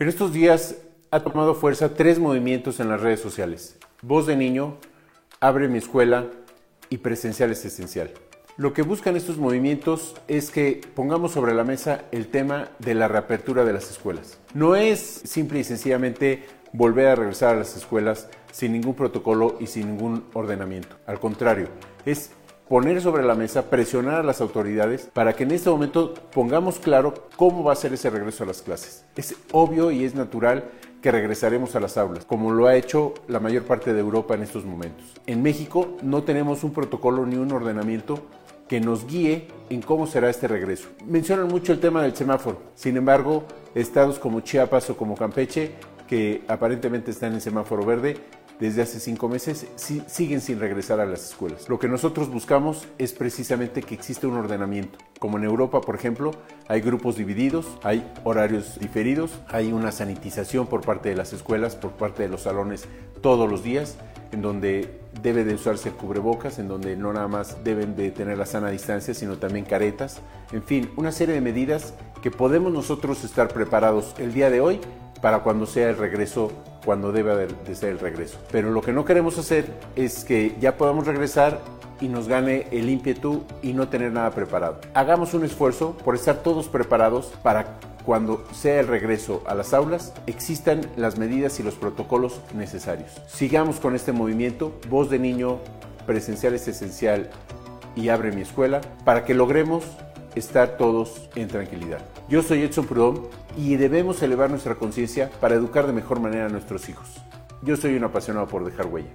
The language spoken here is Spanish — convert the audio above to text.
En estos días ha tomado fuerza tres movimientos en las redes sociales. Voz de niño, Abre mi escuela y Presencial es esencial. Lo que buscan estos movimientos es que pongamos sobre la mesa el tema de la reapertura de las escuelas. No es simple y sencillamente volver a regresar a las escuelas sin ningún protocolo y sin ningún ordenamiento. Al contrario, es poner sobre la mesa, presionar a las autoridades para que en este momento pongamos claro cómo va a ser ese regreso a las clases. Es obvio y es natural que regresaremos a las aulas, como lo ha hecho la mayor parte de Europa en estos momentos. En México no tenemos un protocolo ni un ordenamiento que nos guíe en cómo será este regreso. Mencionan mucho el tema del semáforo, sin embargo, estados como Chiapas o como Campeche, que aparentemente están en semáforo verde, desde hace cinco meses siguen sin regresar a las escuelas. Lo que nosotros buscamos es precisamente que exista un ordenamiento. Como en Europa, por ejemplo, hay grupos divididos, hay horarios diferidos, hay una sanitización por parte de las escuelas, por parte de los salones todos los días, en donde debe de usarse cubrebocas, en donde no nada más deben de tener la sana distancia, sino también caretas. En fin, una serie de medidas que podemos nosotros estar preparados el día de hoy para cuando sea el regreso, cuando debe de ser el regreso. Pero lo que no queremos hacer es que ya podamos regresar y nos gane el ímpetu y no tener nada preparado. Hagamos un esfuerzo por estar todos preparados para cuando sea el regreso a las aulas existan las medidas y los protocolos necesarios. Sigamos con este movimiento, voz de niño, presencial es esencial y abre mi escuela, para que logremos estar todos en tranquilidad. Yo soy Edson Prudhomme y debemos elevar nuestra conciencia para educar de mejor manera a nuestros hijos. Yo soy un apasionado por dejar huella.